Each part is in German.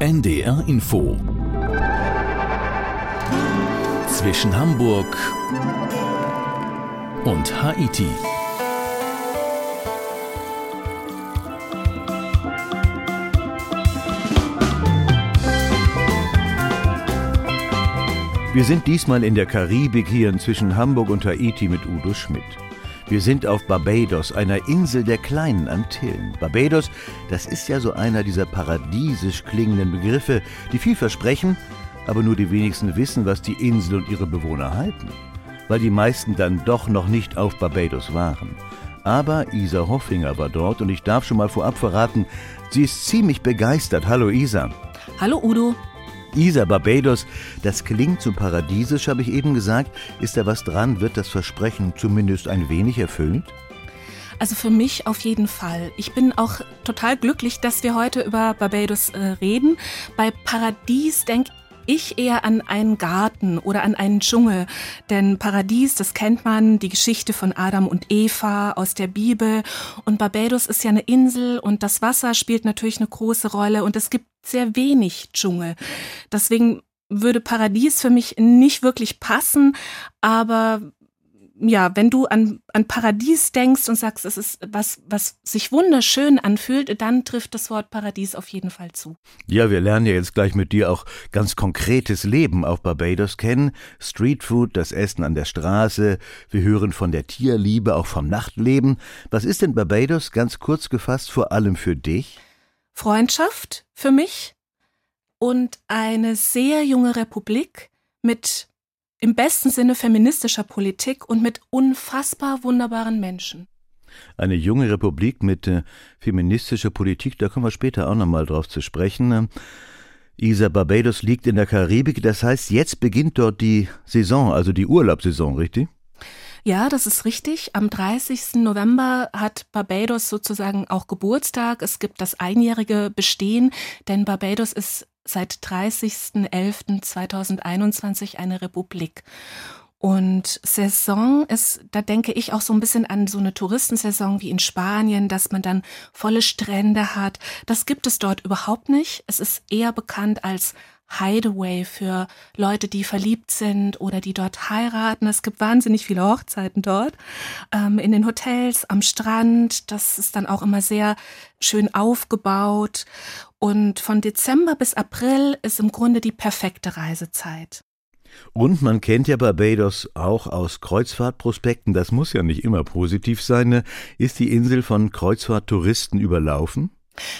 NDR Info zwischen Hamburg und Haiti. Wir sind diesmal in der Karibik hier zwischen Hamburg und Haiti mit Udo Schmidt. Wir sind auf Barbados, einer Insel der kleinen Antillen. Barbados, das ist ja so einer dieser paradiesisch klingenden Begriffe, die viel versprechen, aber nur die wenigsten wissen, was die Insel und ihre Bewohner halten. Weil die meisten dann doch noch nicht auf Barbados waren. Aber Isa Hoffinger war dort und ich darf schon mal vorab verraten, sie ist ziemlich begeistert. Hallo Isa. Hallo Udo. Isa Barbados, das klingt so paradiesisch, habe ich eben gesagt. Ist da was dran? Wird das Versprechen zumindest ein wenig erfüllt? Also für mich auf jeden Fall. Ich bin auch total glücklich, dass wir heute über Barbados äh, reden. Bei Paradies denke ich eher an einen Garten oder an einen Dschungel. Denn Paradies, das kennt man, die Geschichte von Adam und Eva aus der Bibel. Und Barbados ist ja eine Insel und das Wasser spielt natürlich eine große Rolle und es gibt sehr wenig Dschungel. Deswegen würde Paradies für mich nicht wirklich passen, aber ja, wenn du an, an Paradies denkst und sagst, es ist was, was sich wunderschön anfühlt, dann trifft das Wort Paradies auf jeden Fall zu. Ja, wir lernen ja jetzt gleich mit dir auch ganz konkretes Leben auf Barbados kennen. Streetfood, das Essen an der Straße. Wir hören von der Tierliebe, auch vom Nachtleben. Was ist denn Barbados ganz kurz gefasst vor allem für dich? Freundschaft für mich und eine sehr junge Republik mit im besten Sinne feministischer Politik und mit unfassbar wunderbaren Menschen. Eine junge Republik mit äh, feministischer Politik, da kommen wir später auch nochmal drauf zu sprechen. Isa Barbados liegt in der Karibik, das heißt, jetzt beginnt dort die Saison, also die Urlaubssaison, richtig? Ja, das ist richtig. Am 30. November hat Barbados sozusagen auch Geburtstag. Es gibt das einjährige Bestehen, denn Barbados ist seit 30.11.2021 eine Republik. Und Saison ist, da denke ich auch so ein bisschen an so eine Touristensaison wie in Spanien, dass man dann volle Strände hat. Das gibt es dort überhaupt nicht. Es ist eher bekannt als Hideaway für Leute, die verliebt sind oder die dort heiraten. Es gibt wahnsinnig viele Hochzeiten dort, ähm, in den Hotels, am Strand. Das ist dann auch immer sehr schön aufgebaut. Und von Dezember bis April ist im Grunde die perfekte Reisezeit. Und man kennt ja Barbados auch aus Kreuzfahrtprospekten, das muss ja nicht immer positiv sein. Ne? Ist die Insel von Kreuzfahrttouristen überlaufen?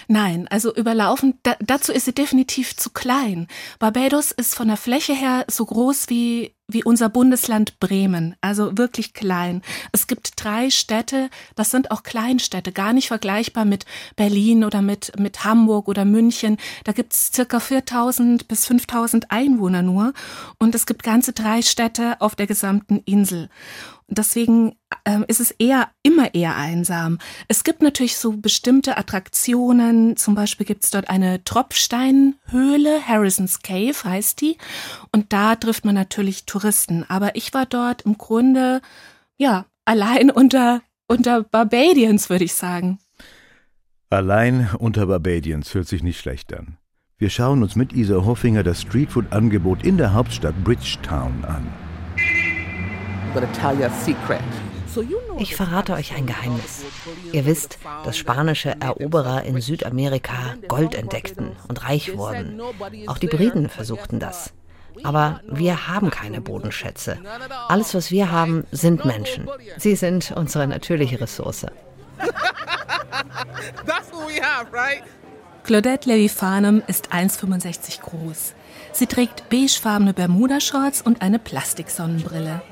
Nein, also überlaufen, da, dazu ist sie definitiv zu klein. Barbados ist von der Fläche her so groß wie, wie unser Bundesland Bremen, also wirklich klein. Es gibt drei Städte, das sind auch Kleinstädte, gar nicht vergleichbar mit Berlin oder mit, mit Hamburg oder München. Da gibt's circa 4000 bis 5000 Einwohner nur und es gibt ganze drei Städte auf der gesamten Insel. Deswegen ähm, ist es eher immer eher einsam. Es gibt natürlich so bestimmte Attraktionen. Zum Beispiel gibt es dort eine Tropfsteinhöhle, Harrison's Cave heißt die. Und da trifft man natürlich Touristen. Aber ich war dort im Grunde, ja, allein unter, unter Barbadians, würde ich sagen. Allein unter Barbadians hört sich nicht schlecht an. Wir schauen uns mit Isa Hoffinger das Streetfood-Angebot in der Hauptstadt Bridgetown an. Ich verrate euch ein Geheimnis. Ihr wisst, dass spanische Eroberer in Südamerika Gold entdeckten und reich wurden. Auch die Briten versuchten das. Aber wir haben keine Bodenschätze. Alles, was wir haben, sind Menschen. Sie sind unsere natürliche Ressource. Claudette Levifanem ist 1,65 groß. Sie trägt beigefarbene Bermuda-Shorts und eine Plastiksonnenbrille.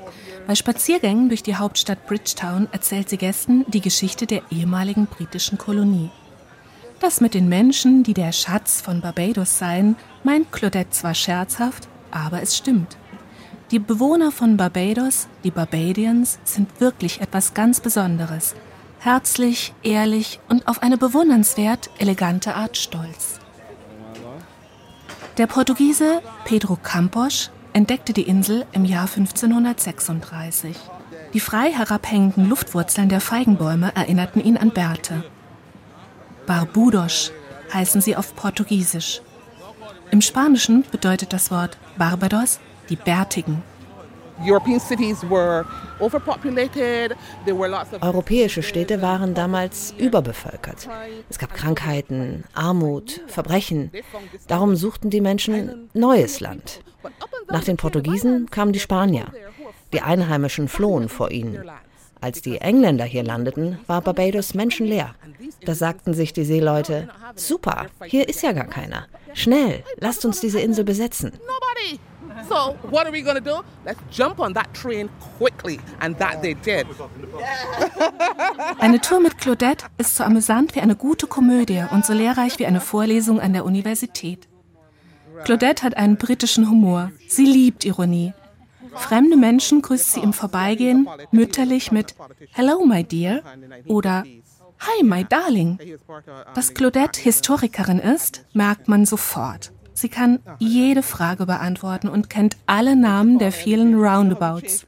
Bei Spaziergängen durch die Hauptstadt Bridgetown erzählt sie Gästen die Geschichte der ehemaligen britischen Kolonie. Das mit den Menschen, die der Schatz von Barbados seien, meint Claudette zwar scherzhaft, aber es stimmt. Die Bewohner von Barbados, die Barbadians, sind wirklich etwas ganz Besonderes. Herzlich, ehrlich und auf eine bewundernswert elegante Art stolz. Der Portugiese Pedro Campos entdeckte die Insel im Jahr 1536. Die frei herabhängenden Luftwurzeln der Feigenbäume erinnerten ihn an Bärte. Barbudos heißen sie auf Portugiesisch. Im Spanischen bedeutet das Wort Barbados die Bärtigen. Europäische Städte waren damals überbevölkert. Es gab Krankheiten, Armut, Verbrechen. Darum suchten die Menschen neues Land. Nach den Portugiesen kamen die Spanier. Die Einheimischen flohen vor ihnen. Als die Engländer hier landeten, war Barbados menschenleer. Da sagten sich die Seeleute, super, hier ist ja gar keiner. Schnell, lasst uns diese Insel besetzen. So, what are we going to do? Let's jump on that train quickly. And that they did. Eine Tour mit Claudette ist so amüsant wie eine gute Komödie und so lehrreich wie eine Vorlesung an der Universität. Claudette hat einen britischen Humor. Sie liebt Ironie. Fremde Menschen grüßt sie im Vorbeigehen mütterlich mit Hello, my dear oder Hi, my darling. Dass Claudette Historikerin ist, merkt man sofort. Sie kann jede Frage beantworten und kennt alle Namen der vielen Roundabouts.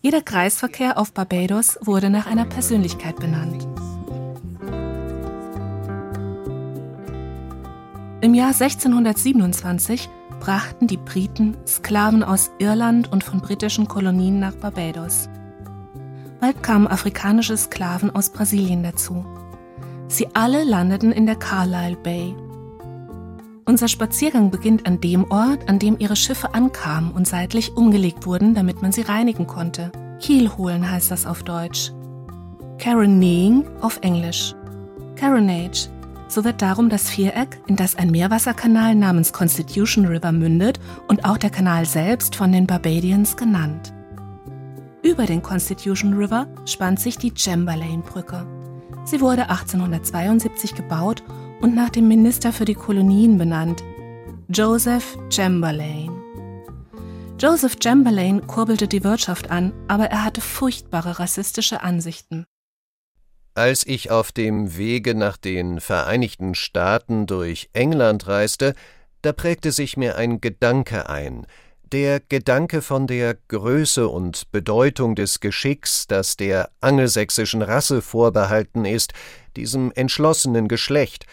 Jeder Kreisverkehr auf Barbados wurde nach einer Persönlichkeit benannt. Im Jahr 1627 brachten die Briten Sklaven aus Irland und von britischen Kolonien nach Barbados. Bald kamen afrikanische Sklaven aus Brasilien dazu. Sie alle landeten in der Carlisle Bay. Unser Spaziergang beginnt an dem Ort, an dem ihre Schiffe ankamen und seitlich umgelegt wurden, damit man sie reinigen konnte. Kiel holen heißt das auf Deutsch. Carronaying auf Englisch. Carronage. So wird darum das Viereck, in das ein Meerwasserkanal namens Constitution River mündet und auch der Kanal selbst von den Barbadians genannt. Über den Constitution River spannt sich die Chamberlain-Brücke. Sie wurde 1872 gebaut und nach dem Minister für die Kolonien benannt, Joseph Chamberlain. Joseph Chamberlain kurbelte die Wirtschaft an, aber er hatte furchtbare rassistische Ansichten. Als ich auf dem Wege nach den Vereinigten Staaten durch England reiste, da prägte sich mir ein Gedanke ein, der Gedanke von der Größe und Bedeutung des Geschicks, das der angelsächsischen Rasse vorbehalten ist, diesem entschlossenen Geschlecht,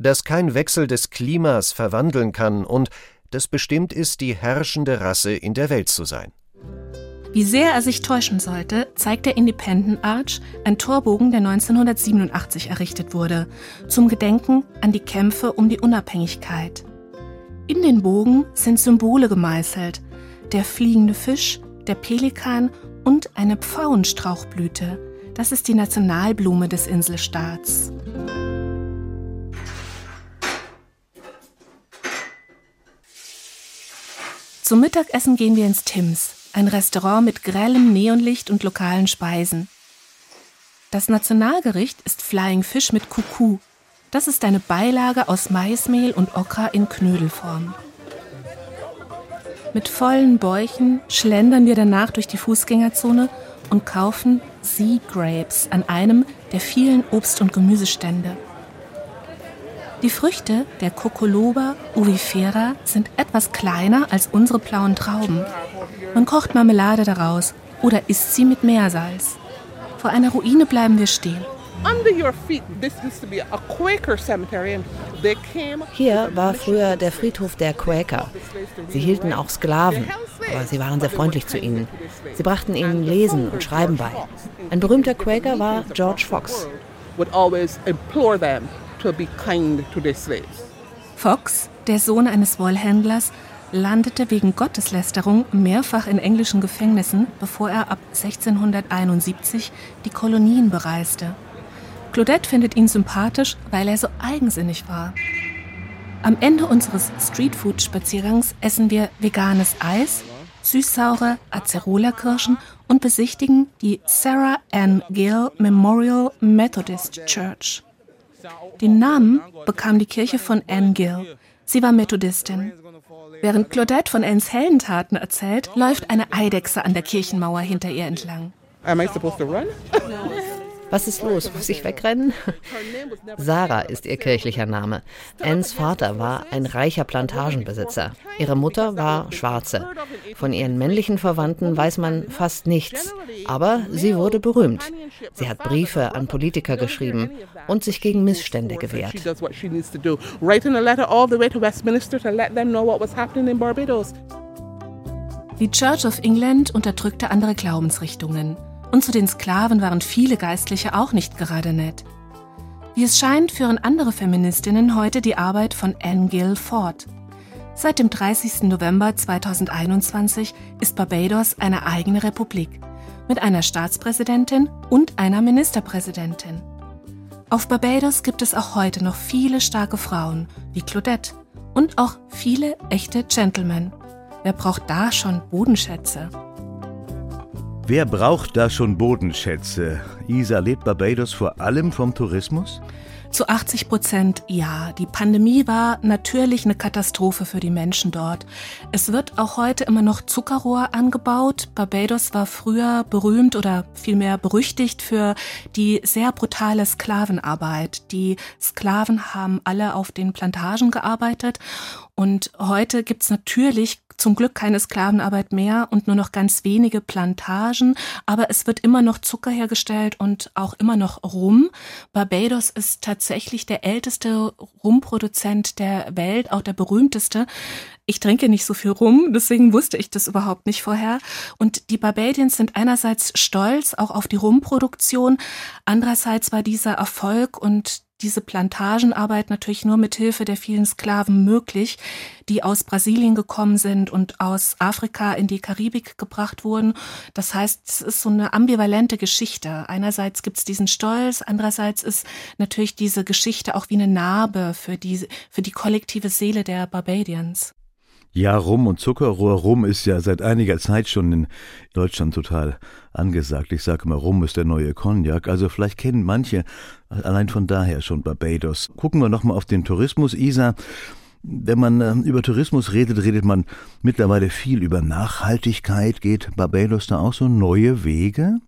das kein Wechsel des Klimas verwandeln kann und das bestimmt ist, die herrschende Rasse in der Welt zu sein. Wie sehr er sich täuschen sollte, zeigt der Independent Arch, ein Torbogen, der 1987 errichtet wurde, zum Gedenken an die Kämpfe um die Unabhängigkeit. In den Bogen sind Symbole gemeißelt: der fliegende Fisch, der Pelikan und eine Pfauenstrauchblüte. Das ist die Nationalblume des Inselstaats. Zum Mittagessen gehen wir ins Tims, ein Restaurant mit grellem Neonlicht und lokalen Speisen. Das Nationalgericht ist Flying Fish mit Kuku, das ist eine Beilage aus Maismehl und Okra in Knödelform. Mit vollen Bäuchen schlendern wir danach durch die Fußgängerzone und kaufen Sea Grapes an einem der vielen Obst- und Gemüsestände. Die Früchte der Cocoloba uvifera sind etwas kleiner als unsere blauen Trauben. Man kocht Marmelade daraus oder isst sie mit Meersalz. Vor einer Ruine bleiben wir stehen. Hier war früher der Friedhof der Quaker. Sie hielten auch Sklaven, aber sie waren sehr freundlich zu ihnen. Sie brachten ihnen Lesen und Schreiben bei. Ein berühmter Quaker war George Fox. Fox, der Sohn eines Wollhändlers, landete wegen Gotteslästerung mehrfach in englischen Gefängnissen, bevor er ab 1671 die Kolonien bereiste. Claudette findet ihn sympathisch, weil er so eigensinnig war. Am Ende unseres Streetfood-Spaziergangs essen wir veganes Eis, süßsaure Acerola-Kirschen und besichtigen die Sarah Ann Gill Memorial Methodist Church. Den Namen bekam die Kirche von Ann Gill. Sie war Methodistin. Während Claudette von Anns Heldentaten erzählt, läuft eine Eidechse an der Kirchenmauer hinter ihr entlang. Am I supposed to run? Was ist los? Muss ich wegrennen? Sarah ist ihr kirchlicher Name. Anns Vater war ein reicher Plantagenbesitzer. Ihre Mutter war Schwarze. Von ihren männlichen Verwandten weiß man fast nichts. Aber sie wurde berühmt. Sie hat Briefe an Politiker geschrieben und sich gegen Missstände gewehrt. Die Church of England unterdrückte andere Glaubensrichtungen. Und zu den Sklaven waren viele Geistliche auch nicht gerade nett. Wie es scheint, führen andere Feministinnen heute die Arbeit von Anne Gill fort. Seit dem 30. November 2021 ist Barbados eine eigene Republik mit einer Staatspräsidentin und einer Ministerpräsidentin. Auf Barbados gibt es auch heute noch viele starke Frauen wie Claudette und auch viele echte Gentlemen. Wer braucht da schon Bodenschätze? Wer braucht da schon Bodenschätze? Isa lebt Barbados vor allem vom Tourismus? Zu 80 Prozent ja. Die Pandemie war natürlich eine Katastrophe für die Menschen dort. Es wird auch heute immer noch Zuckerrohr angebaut. Barbados war früher berühmt oder vielmehr berüchtigt für die sehr brutale Sklavenarbeit. Die Sklaven haben alle auf den Plantagen gearbeitet und heute gibt's natürlich zum Glück keine Sklavenarbeit mehr und nur noch ganz wenige Plantagen, aber es wird immer noch Zucker hergestellt und auch immer noch Rum. Barbados ist tatsächlich der älteste Rumproduzent der Welt, auch der berühmteste. Ich trinke nicht so viel Rum, deswegen wusste ich das überhaupt nicht vorher. Und die Barbadians sind einerseits stolz auch auf die Rumproduktion, andererseits war dieser Erfolg und diese Plantagenarbeit natürlich nur mit Hilfe der vielen Sklaven möglich, die aus Brasilien gekommen sind und aus Afrika in die Karibik gebracht wurden. Das heißt, es ist so eine ambivalente Geschichte. Einerseits gibt es diesen Stolz, andererseits ist natürlich diese Geschichte auch wie eine Narbe für die, für die kollektive Seele der Barbadians. Ja, Rum und Zuckerrohr. Rum ist ja seit einiger Zeit schon in Deutschland total angesagt. Ich sage immer, Rum ist der neue Cognac. Also vielleicht kennen manche allein von daher schon Barbados. Gucken wir nochmal auf den Tourismus, Isa. Wenn man äh, über Tourismus redet, redet man mittlerweile viel über Nachhaltigkeit. Geht Barbados da auch so neue Wege?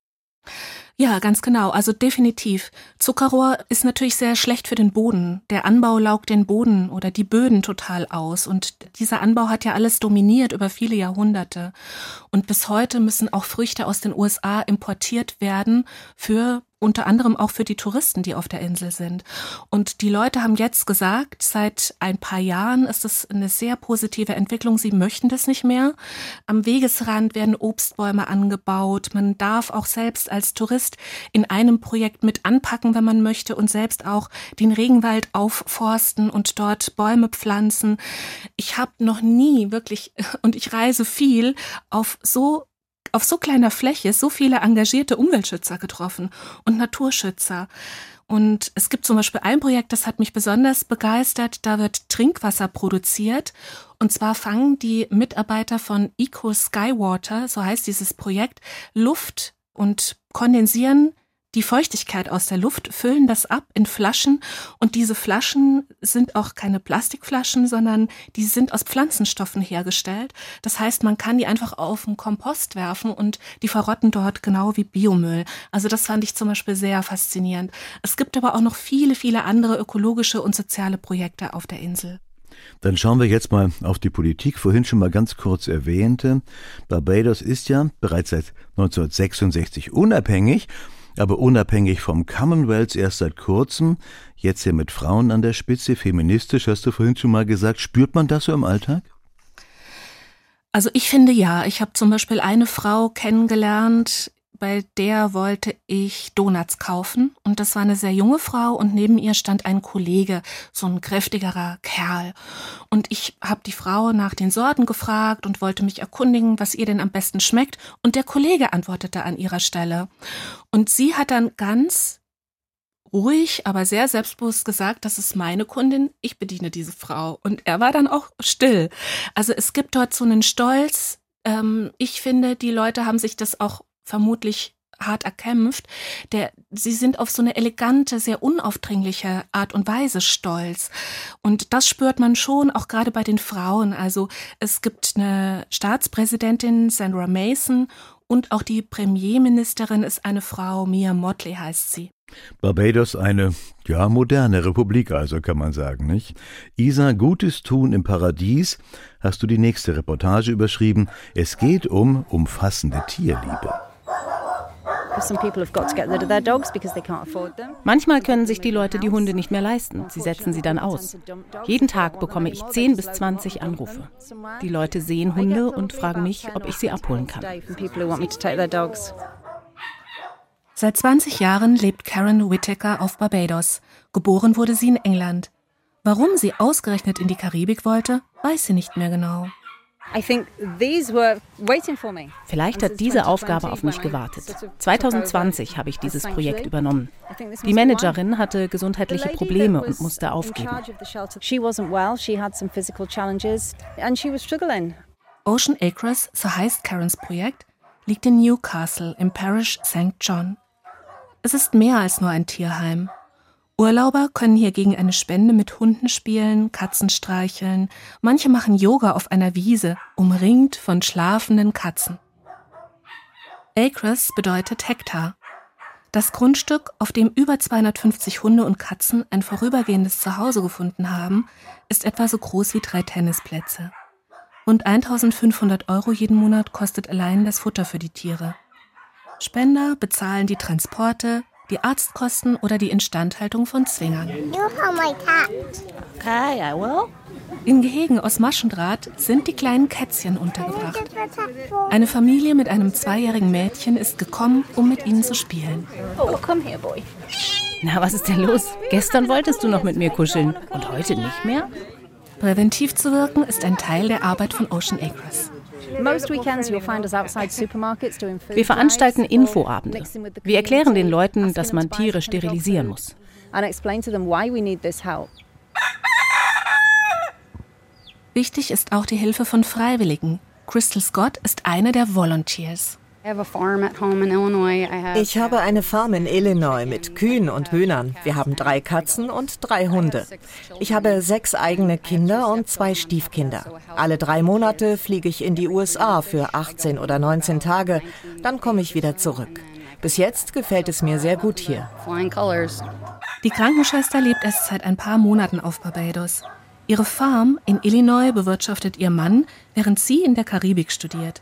Ja, ganz genau. Also definitiv. Zuckerrohr ist natürlich sehr schlecht für den Boden. Der Anbau laugt den Boden oder die Böden total aus. Und dieser Anbau hat ja alles dominiert über viele Jahrhunderte. Und bis heute müssen auch Früchte aus den USA importiert werden für unter anderem auch für die Touristen, die auf der Insel sind. Und die Leute haben jetzt gesagt, seit ein paar Jahren ist es eine sehr positive Entwicklung. Sie möchten das nicht mehr. Am Wegesrand werden Obstbäume angebaut. Man darf auch selbst als Tourist in einem Projekt mit anpacken, wenn man möchte und selbst auch den Regenwald aufforsten und dort Bäume pflanzen. Ich habe noch nie wirklich, und ich reise viel, auf so auf so kleiner Fläche so viele engagierte Umweltschützer getroffen und Naturschützer. Und es gibt zum Beispiel ein Projekt, das hat mich besonders begeistert. Da wird Trinkwasser produziert. Und zwar fangen die Mitarbeiter von Eco Skywater, so heißt dieses Projekt, Luft und kondensieren die Feuchtigkeit aus der Luft, füllen das ab in Flaschen und diese Flaschen sind auch keine Plastikflaschen, sondern die sind aus Pflanzenstoffen hergestellt. Das heißt, man kann die einfach auf den Kompost werfen und die verrotten dort genau wie Biomüll. Also das fand ich zum Beispiel sehr faszinierend. Es gibt aber auch noch viele, viele andere ökologische und soziale Projekte auf der Insel. Dann schauen wir jetzt mal auf die Politik. Vorhin schon mal ganz kurz erwähnte. Barbados ist ja bereits seit 1966 unabhängig aber unabhängig vom Commonwealth erst seit kurzem, jetzt ja mit Frauen an der Spitze, feministisch, hast du vorhin schon mal gesagt. Spürt man das so im Alltag? Also ich finde ja. Ich habe zum Beispiel eine Frau kennengelernt bei der wollte ich Donuts kaufen und das war eine sehr junge Frau und neben ihr stand ein Kollege, so ein kräftigerer Kerl. Und ich habe die Frau nach den Sorten gefragt und wollte mich erkundigen, was ihr denn am besten schmeckt und der Kollege antwortete an ihrer Stelle. Und sie hat dann ganz ruhig, aber sehr selbstbewusst gesagt, das ist meine Kundin, ich bediene diese Frau. Und er war dann auch still. Also es gibt dort so einen Stolz. Ähm, ich finde, die Leute haben sich das auch vermutlich hart erkämpft, der, sie sind auf so eine elegante, sehr unaufdringliche Art und Weise stolz. Und das spürt man schon auch gerade bei den Frauen. Also es gibt eine Staatspräsidentin, Sandra Mason, und auch die Premierministerin ist eine Frau, Mia Motley heißt sie. Barbados eine, ja, moderne Republik also, kann man sagen, nicht? Isa, Gutes tun im Paradies, hast du die nächste Reportage überschrieben. Es geht um umfassende Tierliebe. Manchmal können sich die Leute die Hunde nicht mehr leisten. Sie setzen sie dann aus. Jeden Tag bekomme ich 10 bis 20 Anrufe. Die Leute sehen Hunde und fragen mich, ob ich sie abholen kann. Seit 20 Jahren lebt Karen Whittaker auf Barbados. Geboren wurde sie in England. Warum sie ausgerechnet in die Karibik wollte, weiß sie nicht mehr genau. Vielleicht hat diese Aufgabe auf mich gewartet. 2020 habe ich dieses Projekt übernommen. Die Managerin hatte gesundheitliche Probleme und musste aufgeben. Ocean Acres, so heißt Karens Projekt, liegt in Newcastle im Parish St. John. Es ist mehr als nur ein Tierheim. Urlauber können hier gegen eine Spende mit Hunden spielen, Katzen streicheln. Manche machen Yoga auf einer Wiese, umringt von schlafenden Katzen. Acres bedeutet Hektar. Das Grundstück, auf dem über 250 Hunde und Katzen ein vorübergehendes Zuhause gefunden haben, ist etwa so groß wie drei Tennisplätze. Rund 1500 Euro jeden Monat kostet allein das Futter für die Tiere. Spender bezahlen die Transporte, die Arztkosten oder die Instandhaltung von Zwingern. In Gehegen aus Maschendraht sind die kleinen Kätzchen untergebracht. Eine Familie mit einem zweijährigen Mädchen ist gekommen, um mit ihnen zu spielen. Oh, komm her, Boy. Na, was ist denn los? Gestern wolltest du noch mit mir kuscheln und heute nicht mehr? Präventiv zu wirken ist ein Teil der Arbeit von Ocean Acres. Wir veranstalten Infoabende. Wir erklären den Leuten, dass man Tiere sterilisieren muss. Wichtig ist auch die Hilfe von Freiwilligen. Crystal Scott ist eine der Volunteers. Ich habe eine Farm in Illinois mit Kühen und Hühnern. Wir haben drei Katzen und drei Hunde. Ich habe sechs eigene Kinder und zwei Stiefkinder. Alle drei Monate fliege ich in die USA für 18 oder 19 Tage. Dann komme ich wieder zurück. Bis jetzt gefällt es mir sehr gut hier. Die Krankenschwester lebt erst seit ein paar Monaten auf Barbados. Ihre Farm in Illinois bewirtschaftet ihr Mann, während sie in der Karibik studiert.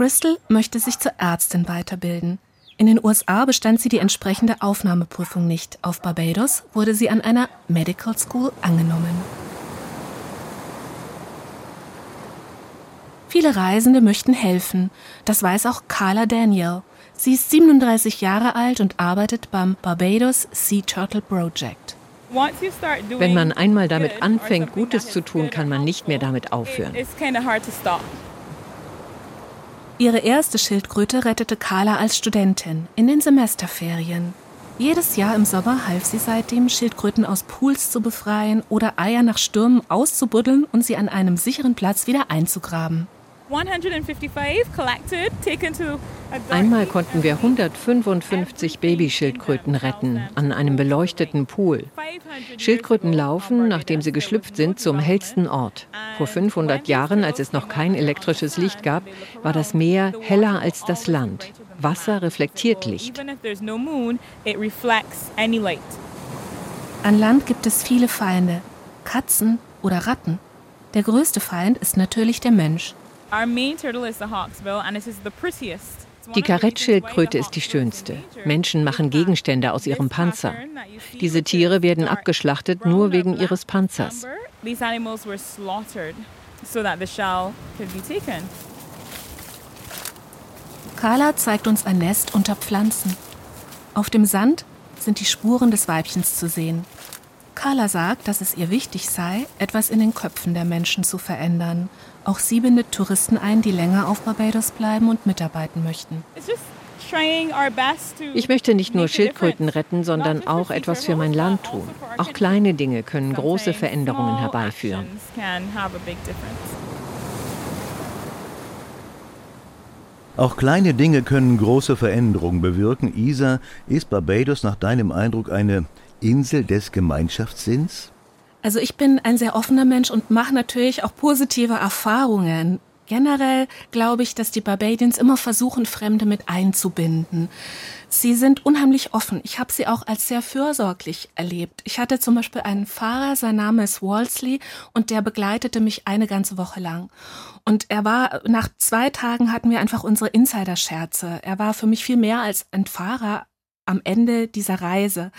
Crystal möchte sich zur Ärztin weiterbilden. In den USA bestand sie die entsprechende Aufnahmeprüfung nicht. Auf Barbados wurde sie an einer Medical School angenommen. Viele Reisende möchten helfen. Das weiß auch Carla Daniel. Sie ist 37 Jahre alt und arbeitet beim Barbados Sea Turtle Project. Wenn man einmal damit anfängt, Gutes zu tun, kann man nicht mehr damit aufhören. Ihre erste Schildkröte rettete Carla als Studentin in den Semesterferien. Jedes Jahr im Sommer half sie seitdem, Schildkröten aus Pools zu befreien oder Eier nach Stürmen auszubuddeln und sie an einem sicheren Platz wieder einzugraben. Einmal konnten wir 155 Babyschildkröten retten an einem beleuchteten Pool. Schildkröten laufen, nachdem sie geschlüpft sind, zum hellsten Ort. Vor 500 Jahren, als es noch kein elektrisches Licht gab, war das Meer heller als das Land. Wasser reflektiert Licht. An Land gibt es viele Feinde, Katzen oder Ratten. Der größte Feind ist natürlich der Mensch. Die Karettschildkröte ist die schönste. Menschen machen Gegenstände aus ihrem Panzer. Diese Tiere werden abgeschlachtet nur wegen ihres Panzers. Carla zeigt uns ein Nest unter Pflanzen. Auf dem Sand sind die Spuren des Weibchens zu sehen. Carla sagt, dass es ihr wichtig sei, etwas in den Köpfen der Menschen zu verändern auch sie bindet Touristen ein, die länger auf Barbados bleiben und mitarbeiten möchten. Ich möchte nicht nur Schildkröten retten, sondern auch etwas für mein Land tun. Auch kleine Dinge können große Veränderungen herbeiführen. Auch kleine Dinge können große Veränderungen bewirken. Isa, ist Barbados nach deinem Eindruck eine Insel des Gemeinschaftssinns? Also ich bin ein sehr offener Mensch und mache natürlich auch positive Erfahrungen Generell glaube ich, dass die Barbadians immer versuchen, Fremde mit einzubinden. Sie sind unheimlich offen. Ich habe sie auch als sehr fürsorglich erlebt. Ich hatte zum Beispiel einen Fahrer, sein Name ist Walsley, und der begleitete mich eine ganze Woche lang. Und er war, nach zwei Tagen hatten wir einfach unsere Insider-Scherze. Er war für mich viel mehr als ein Fahrer am Ende dieser Reise.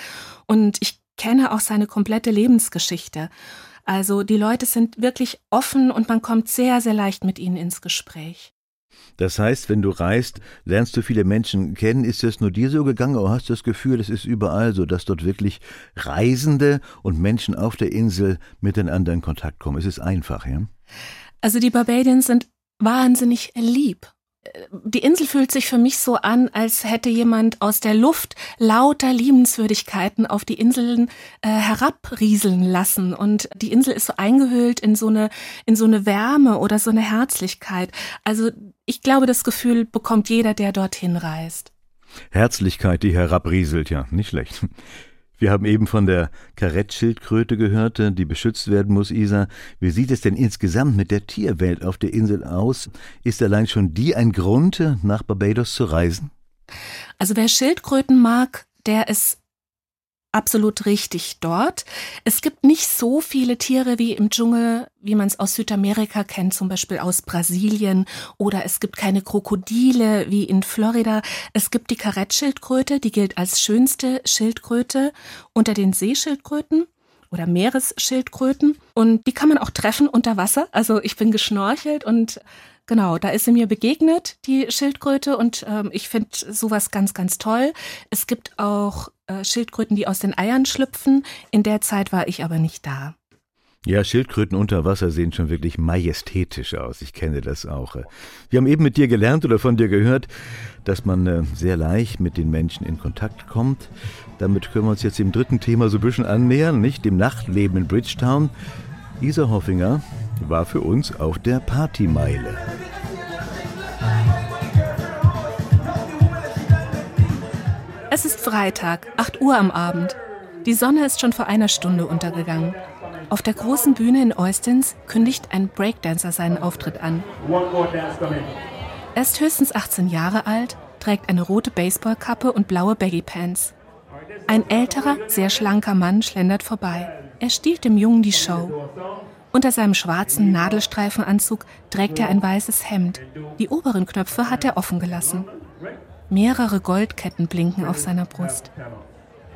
Und ich kenne auch seine komplette Lebensgeschichte. Also die Leute sind wirklich offen und man kommt sehr, sehr leicht mit ihnen ins Gespräch. Das heißt, wenn du reist, lernst du viele Menschen kennen. Ist es nur dir so gegangen oder hast du das Gefühl, es ist überall so, dass dort wirklich Reisende und Menschen auf der Insel miteinander in Kontakt kommen? Es ist einfach, ja? Also die Barbadians sind wahnsinnig lieb die Insel fühlt sich für mich so an, als hätte jemand aus der Luft lauter Liebenswürdigkeiten auf die Inseln äh, herabrieseln lassen. Und die Insel ist so eingehüllt in so eine, in so eine Wärme oder so eine Herzlichkeit. Also ich glaube, das Gefühl bekommt jeder, der dorthin reist. Herzlichkeit, die herabrieselt, ja, nicht schlecht. Wir haben eben von der Karettschildkröte gehört, die beschützt werden muss, Isa. Wie sieht es denn insgesamt mit der Tierwelt auf der Insel aus? Ist allein schon die ein Grund, nach Barbados zu reisen? Also wer Schildkröten mag, der ist absolut richtig dort. Es gibt nicht so viele Tiere wie im Dschungel, wie man es aus Südamerika kennt, zum Beispiel aus Brasilien. Oder es gibt keine Krokodile wie in Florida. Es gibt die Karettschildkröte, die gilt als schönste Schildkröte unter den Seeschildkröten oder Meeresschildkröten. Und die kann man auch treffen unter Wasser. Also ich bin geschnorchelt und Genau, da ist sie mir begegnet, die Schildkröte, und ähm, ich finde sowas ganz, ganz toll. Es gibt auch äh, Schildkröten, die aus den Eiern schlüpfen. In der Zeit war ich aber nicht da. Ja, Schildkröten unter Wasser sehen schon wirklich majestätisch aus. Ich kenne das auch. Wir haben eben mit dir gelernt oder von dir gehört, dass man äh, sehr leicht mit den Menschen in Kontakt kommt. Damit können wir uns jetzt dem dritten Thema so ein bisschen annähern, nicht? Dem Nachtleben in Bridgetown. Isa Hoffinger war für uns auf der Partymeile. Es ist Freitag, 8 Uhr am Abend. Die Sonne ist schon vor einer Stunde untergegangen. Auf der großen Bühne in Eustins kündigt ein Breakdancer seinen Auftritt an. Er ist höchstens 18 Jahre alt, trägt eine rote Baseballkappe und blaue Baggy-Pants. Ein älterer, sehr schlanker Mann schlendert vorbei. Er stiehlt dem Jungen die Show. Unter seinem schwarzen Nadelstreifenanzug trägt er ein weißes Hemd. Die oberen Knöpfe hat er offen gelassen. Mehrere Goldketten blinken auf seiner Brust.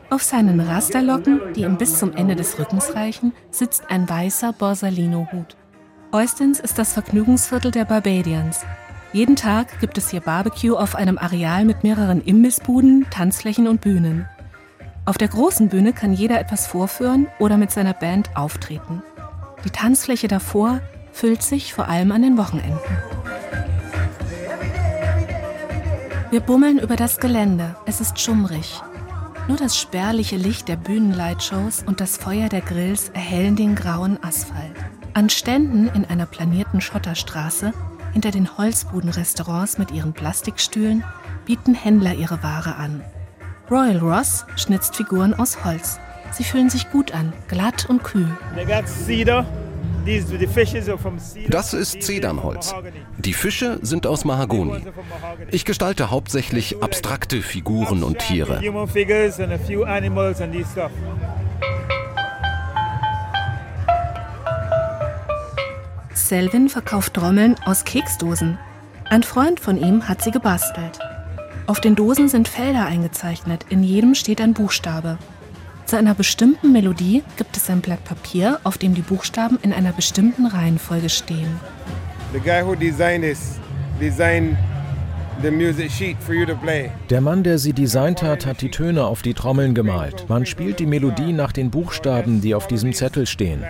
Auf seinen Rasterlocken, die ihm bis zum Ende des Rückens reichen, sitzt ein weißer Borsalino-Hut. Eustins ist das Vergnügungsviertel der Barbadians. Jeden Tag gibt es hier Barbecue auf einem Areal mit mehreren Imbissbuden, Tanzflächen und Bühnen. Auf der großen Bühne kann jeder etwas vorführen oder mit seiner Band auftreten. Die Tanzfläche davor füllt sich vor allem an den Wochenenden. Wir bummeln über das Gelände. Es ist schummrig. Nur das spärliche Licht der Bühnenleitshows und das Feuer der Grills erhellen den grauen Asphalt. An Ständen in einer planierten Schotterstraße, hinter den Holzbudenrestaurants mit ihren Plastikstühlen, bieten Händler ihre Ware an. Royal Ross schnitzt Figuren aus Holz. Sie fühlen sich gut an, glatt und kühl. Das ist Zedernholz. Die Fische sind aus Mahagoni. Ich gestalte hauptsächlich abstrakte Figuren und Tiere. Selvin verkauft Trommeln aus Keksdosen. Ein Freund von ihm hat sie gebastelt. Auf den Dosen sind Felder eingezeichnet, in jedem steht ein Buchstabe. Zu einer bestimmten Melodie gibt es ein Blatt Papier, auf dem die Buchstaben in einer bestimmten Reihenfolge stehen. Der Mann, der sie designt hat, hat die Töne auf die Trommeln gemalt. Man spielt die Melodie nach den Buchstaben, die auf diesem Zettel stehen.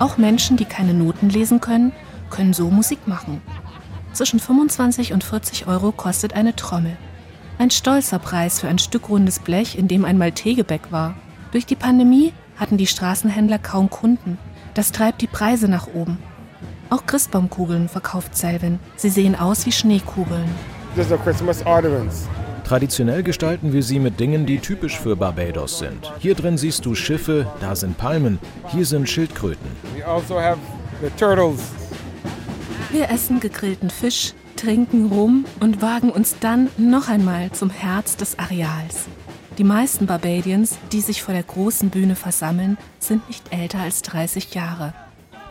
Auch Menschen, die keine Noten lesen können, können so Musik machen. Zwischen 25 und 40 Euro kostet eine Trommel. Ein stolzer Preis für ein Stück rundes Blech, in dem einmal Teegebäck war. Durch die Pandemie hatten die Straßenhändler kaum Kunden. Das treibt die Preise nach oben. Auch Christbaumkugeln verkauft Selvin. Sie sehen aus wie Schneekugeln. Traditionell gestalten wir sie mit Dingen, die typisch für Barbados sind. Hier drin siehst du Schiffe, da sind Palmen, hier sind Schildkröten. Wir essen gegrillten Fisch, trinken Rum und wagen uns dann noch einmal zum Herz des Areals. Die meisten Barbadians, die sich vor der großen Bühne versammeln, sind nicht älter als 30 Jahre.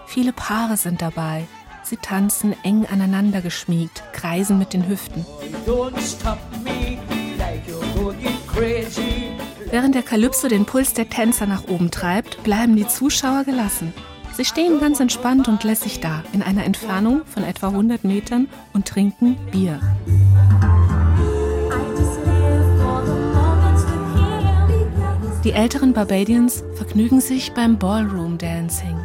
Viele Paare sind dabei. Sie tanzen eng aneinander geschmiegt, kreisen mit den Hüften. Während der Kalypso den Puls der Tänzer nach oben treibt, bleiben die Zuschauer gelassen. Sie stehen ganz entspannt und lässig da, in einer Entfernung von etwa 100 Metern und trinken Bier. Die älteren Barbadians vergnügen sich beim Ballroom Dancing.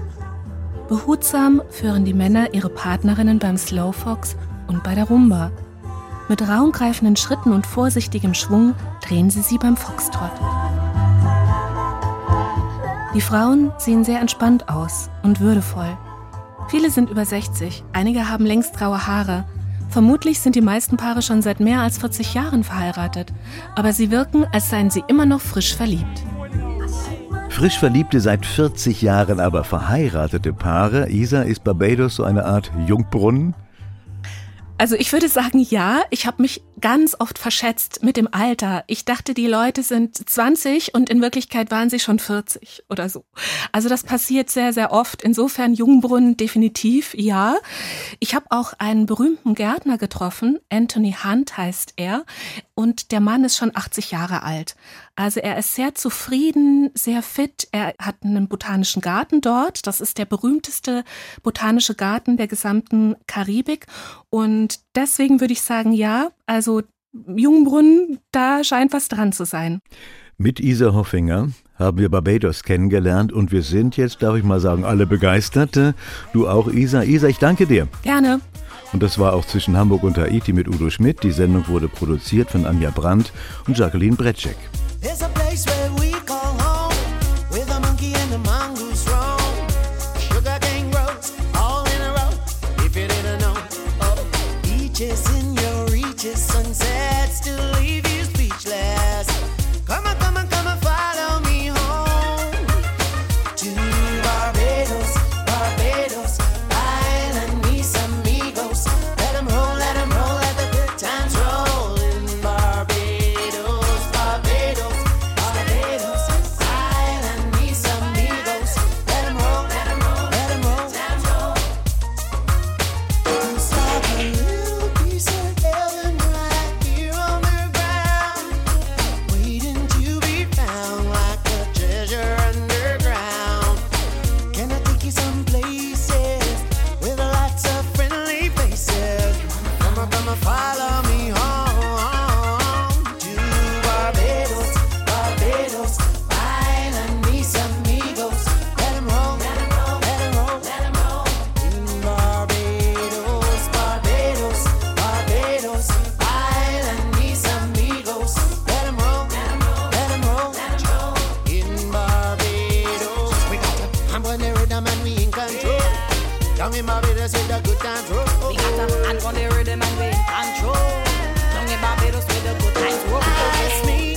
Behutsam führen die Männer ihre Partnerinnen beim Slowfox und bei der Rumba. Mit raumgreifenden Schritten und vorsichtigem Schwung drehen sie sie beim Foxtrot. Die Frauen sehen sehr entspannt aus und würdevoll. Viele sind über 60, einige haben längst graue Haare. Vermutlich sind die meisten Paare schon seit mehr als 40 Jahren verheiratet, aber sie wirken, als seien sie immer noch frisch verliebt. Frisch Verliebte seit 40 Jahren aber verheiratete Paare. Isa, ist Barbados so eine Art Jungbrunnen? Also ich würde sagen, ja. Ich habe mich ganz oft verschätzt mit dem Alter. Ich dachte, die Leute sind 20 und in Wirklichkeit waren sie schon 40 oder so. Also das passiert sehr, sehr oft. Insofern Jungbrunnen definitiv ja. Ich habe auch einen berühmten Gärtner getroffen. Anthony Hunt heißt er. Und der Mann ist schon 80 Jahre alt. Also er ist sehr zufrieden, sehr fit. Er hat einen botanischen Garten dort. Das ist der berühmteste botanische Garten der gesamten Karibik. Und deswegen würde ich sagen, ja, also Jungbrunnen, da scheint was dran zu sein. Mit Isa Hoffinger haben wir Barbados kennengelernt und wir sind jetzt, darf ich mal sagen, alle begeistert. Du auch, Isa. Isa, ich danke dir. Gerne. Und das war auch zwischen Hamburg und Haiti mit Udo Schmidt. Die Sendung wurde produziert von Anja Brandt und Jacqueline Bretschek. There's a place where we the rhythm and we in control. Don't in Barbados with the good times roll. Oh, oh. We got a hand on the rhythm and we in control. Don't in Barbados with the good times roll. Oh, oh.